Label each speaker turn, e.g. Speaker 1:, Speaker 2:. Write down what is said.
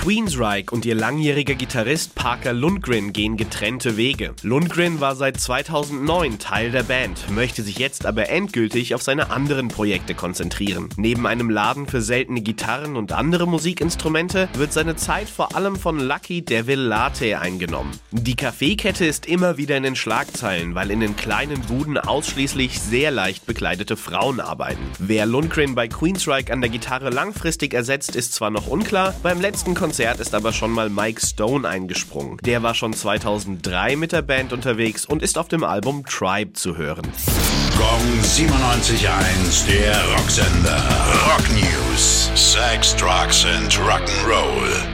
Speaker 1: Queensryche und ihr langjähriger Gitarrist Parker Lundgren gehen getrennte Wege. Lundgren war seit 2009 Teil der Band, möchte sich jetzt aber endgültig auf seine anderen Projekte konzentrieren. Neben einem Laden für seltene Gitarren und andere Musikinstrumente wird seine Zeit vor allem von Lucky Devil Latte eingenommen. Die Kaffeekette ist immer wieder in den Schlagzeilen, weil in den kleinen Buden ausschließlich sehr leicht bekleidete Frauen arbeiten. Wer Lundgren bei Queensryche an der Gitarre langfristig ersetzt, ist zwar noch unklar, beim letzten Konzert Konzert ist aber schon mal Mike Stone eingesprungen. Der war schon 2003 mit der Band unterwegs und ist auf dem Album Tribe zu hören.
Speaker 2: Gong 97.1, der Rocksender. Rock News. Sex, Drugs and Rock'n'Roll.